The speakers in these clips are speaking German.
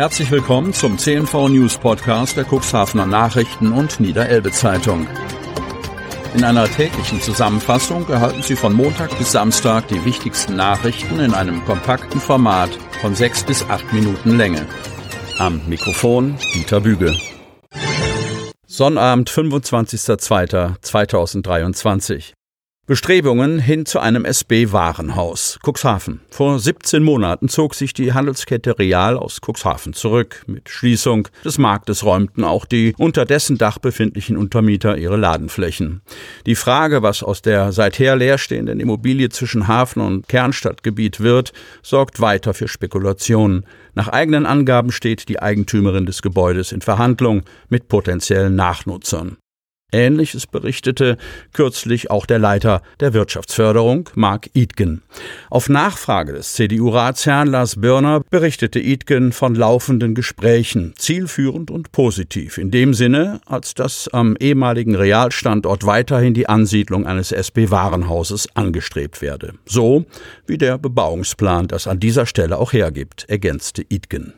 Herzlich willkommen zum CNV News Podcast der Cuxhavener Nachrichten und Niederelbe Zeitung. In einer täglichen Zusammenfassung erhalten Sie von Montag bis Samstag die wichtigsten Nachrichten in einem kompakten Format von sechs bis acht Minuten Länge. Am Mikrofon Dieter Büge. Sonnabend, 25.02.2023. Bestrebungen hin zu einem SB-Warenhaus. Cuxhaven. Vor 17 Monaten zog sich die Handelskette Real aus Cuxhaven zurück. Mit Schließung des Marktes räumten auch die unter dessen Dach befindlichen Untermieter ihre Ladenflächen. Die Frage, was aus der seither leerstehenden Immobilie zwischen Hafen und Kernstadtgebiet wird, sorgt weiter für Spekulationen. Nach eigenen Angaben steht die Eigentümerin des Gebäudes in Verhandlung mit potenziellen Nachnutzern. Ähnliches berichtete kürzlich auch der Leiter der Wirtschaftsförderung, Mark Idgen. Auf Nachfrage des CDU-Ratsherrn Lars Birner berichtete Idgen von laufenden Gesprächen, zielführend und positiv, in dem Sinne, als dass am ehemaligen Realstandort weiterhin die Ansiedlung eines SB-Warenhauses angestrebt werde. So wie der Bebauungsplan das an dieser Stelle auch hergibt, ergänzte Idgen.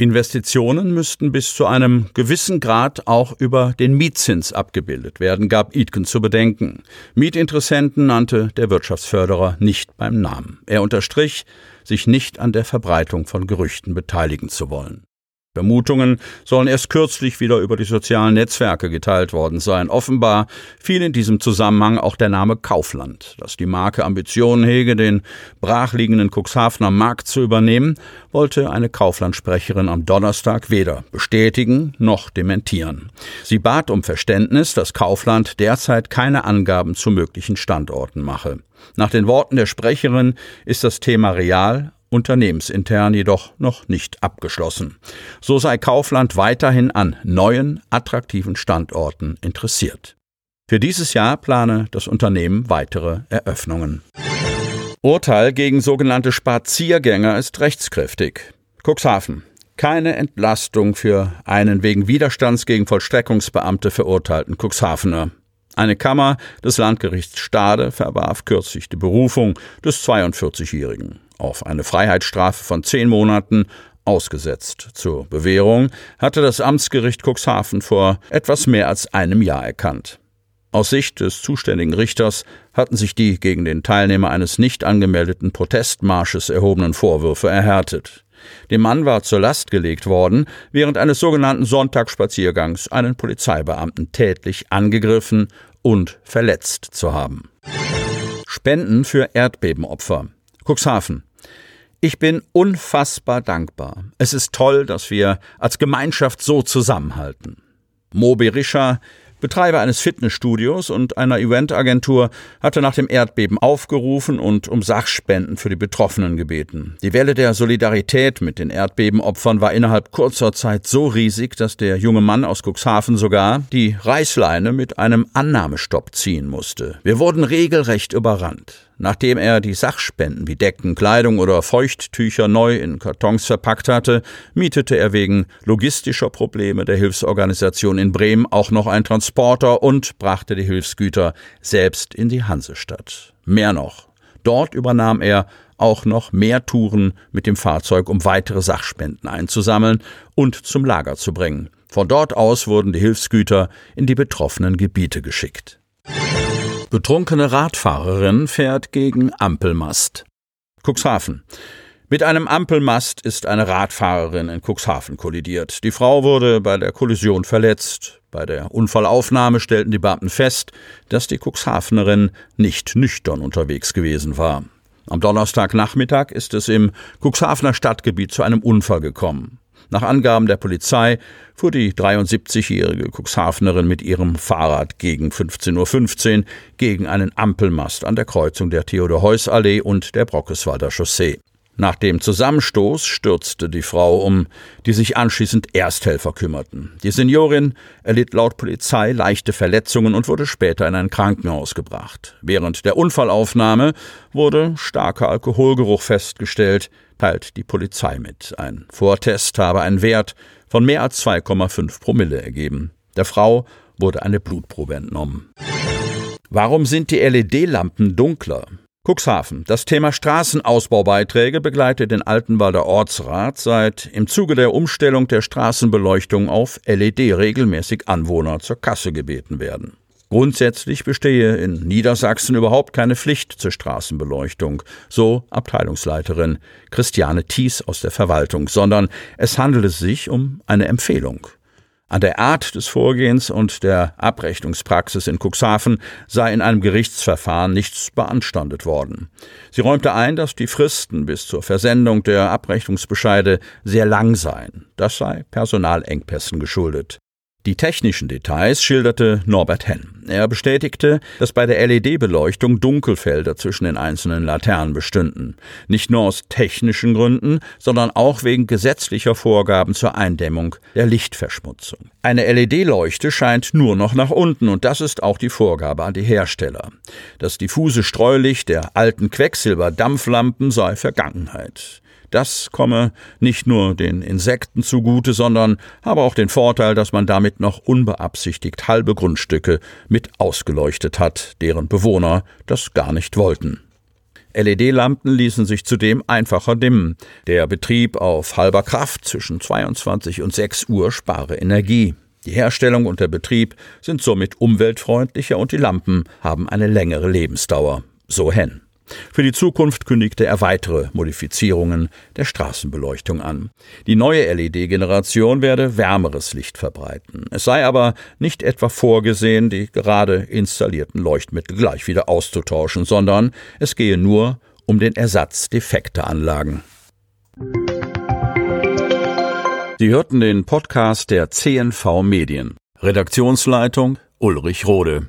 Investitionen müssten bis zu einem gewissen Grad auch über den Mietzins abgebildet werden, gab Itken zu bedenken. Mietinteressenten nannte der Wirtschaftsförderer nicht beim Namen. Er unterstrich, sich nicht an der Verbreitung von Gerüchten beteiligen zu wollen. Vermutungen sollen erst kürzlich wieder über die sozialen Netzwerke geteilt worden sein. Offenbar fiel in diesem Zusammenhang auch der Name Kaufland. Dass die Marke Ambitionen hege, den brachliegenden Cuxhavener Markt zu übernehmen, wollte eine Kaufland-Sprecherin am Donnerstag weder bestätigen noch dementieren. Sie bat um Verständnis, dass Kaufland derzeit keine Angaben zu möglichen Standorten mache. Nach den Worten der Sprecherin ist das Thema real unternehmensintern jedoch noch nicht abgeschlossen. So sei Kaufland weiterhin an neuen, attraktiven Standorten interessiert. Für dieses Jahr plane das Unternehmen weitere Eröffnungen. Urteil gegen sogenannte Spaziergänger ist rechtskräftig. Cuxhaven. Keine Entlastung für einen wegen Widerstands gegen Vollstreckungsbeamte verurteilten Cuxhavener. Eine Kammer des Landgerichts Stade verwarf kürzlich die Berufung des 42-Jährigen auf eine Freiheitsstrafe von zehn Monaten ausgesetzt. Zur Bewährung hatte das Amtsgericht Cuxhaven vor etwas mehr als einem Jahr erkannt. Aus Sicht des zuständigen Richters hatten sich die gegen den Teilnehmer eines nicht angemeldeten Protestmarsches erhobenen Vorwürfe erhärtet. Dem Mann war zur Last gelegt worden, während eines sogenannten Sonntagsspaziergangs einen Polizeibeamten tätlich angegriffen und verletzt zu haben. Spenden für Erdbebenopfer. Cuxhaven. Ich bin unfassbar dankbar. Es ist toll, dass wir als Gemeinschaft so zusammenhalten. Mo Berisha, Betreiber eines Fitnessstudios und einer Eventagentur, hatte nach dem Erdbeben aufgerufen und um Sachspenden für die Betroffenen gebeten. Die Welle der Solidarität mit den Erdbebenopfern war innerhalb kurzer Zeit so riesig, dass der junge Mann aus Cuxhaven sogar die Reißleine mit einem Annahmestopp ziehen musste. Wir wurden regelrecht überrannt. Nachdem er die Sachspenden wie Decken, Kleidung oder Feuchttücher neu in Kartons verpackt hatte, mietete er wegen logistischer Probleme der Hilfsorganisation in Bremen auch noch einen Transporter und brachte die Hilfsgüter selbst in die Hansestadt. Mehr noch. Dort übernahm er auch noch mehr Touren mit dem Fahrzeug, um weitere Sachspenden einzusammeln und zum Lager zu bringen. Von dort aus wurden die Hilfsgüter in die betroffenen Gebiete geschickt. Betrunkene Radfahrerin fährt gegen Ampelmast. Cuxhaven. Mit einem Ampelmast ist eine Radfahrerin in Cuxhaven kollidiert. Die Frau wurde bei der Kollision verletzt. Bei der Unfallaufnahme stellten die Beamten fest, dass die Cuxhavenerin nicht nüchtern unterwegs gewesen war. Am Donnerstagnachmittag ist es im Cuxhavener Stadtgebiet zu einem Unfall gekommen. Nach Angaben der Polizei fuhr die 73-jährige Cuxhavenerin mit ihrem Fahrrad gegen 15.15 Uhr gegen einen Ampelmast an der Kreuzung der Theodor-Heuss-Allee und der Brockeswalder Chaussee. Nach dem Zusammenstoß stürzte die Frau um, die sich anschließend Ersthelfer kümmerten. Die Seniorin erlitt laut Polizei leichte Verletzungen und wurde später in ein Krankenhaus gebracht. Während der Unfallaufnahme wurde starker Alkoholgeruch festgestellt, teilt die Polizei mit. Ein Vortest habe einen Wert von mehr als 2,5 Promille ergeben. Der Frau wurde eine Blutprobe entnommen. Warum sind die LED-Lampen dunkler? Cuxhaven. Das Thema Straßenausbaubeiträge begleitet den Altenwalder Ortsrat seit im Zuge der Umstellung der Straßenbeleuchtung auf LED regelmäßig Anwohner zur Kasse gebeten werden. Grundsätzlich bestehe in Niedersachsen überhaupt keine Pflicht zur Straßenbeleuchtung, so Abteilungsleiterin Christiane Thies aus der Verwaltung, sondern es handele sich um eine Empfehlung. An der Art des Vorgehens und der Abrechnungspraxis in Cuxhaven sei in einem Gerichtsverfahren nichts beanstandet worden. Sie räumte ein, dass die Fristen bis zur Versendung der Abrechnungsbescheide sehr lang seien. Das sei Personalengpässen geschuldet. Die technischen Details schilderte Norbert Henn. Er bestätigte, dass bei der LED-Beleuchtung Dunkelfelder zwischen den einzelnen Laternen bestünden. Nicht nur aus technischen Gründen, sondern auch wegen gesetzlicher Vorgaben zur Eindämmung der Lichtverschmutzung. Eine LED-Leuchte scheint nur noch nach unten und das ist auch die Vorgabe an die Hersteller. Das diffuse Streulicht der alten Quecksilber-Dampflampen sei Vergangenheit. Das komme nicht nur den Insekten zugute, sondern habe auch den Vorteil, dass man damit noch unbeabsichtigt halbe Grundstücke mit ausgeleuchtet hat, deren Bewohner das gar nicht wollten. LED-Lampen ließen sich zudem einfacher dimmen. Der Betrieb auf halber Kraft zwischen 22 und 6 Uhr spare Energie. Die Herstellung und der Betrieb sind somit umweltfreundlicher und die Lampen haben eine längere Lebensdauer. So Hen. Für die Zukunft kündigte er weitere Modifizierungen der Straßenbeleuchtung an. Die neue LED-Generation werde wärmeres Licht verbreiten. Es sei aber nicht etwa vorgesehen, die gerade installierten Leuchtmittel gleich wieder auszutauschen, sondern es gehe nur um den Ersatz defekter Anlagen. Sie hörten den Podcast der CNV Medien. Redaktionsleitung Ulrich Rode.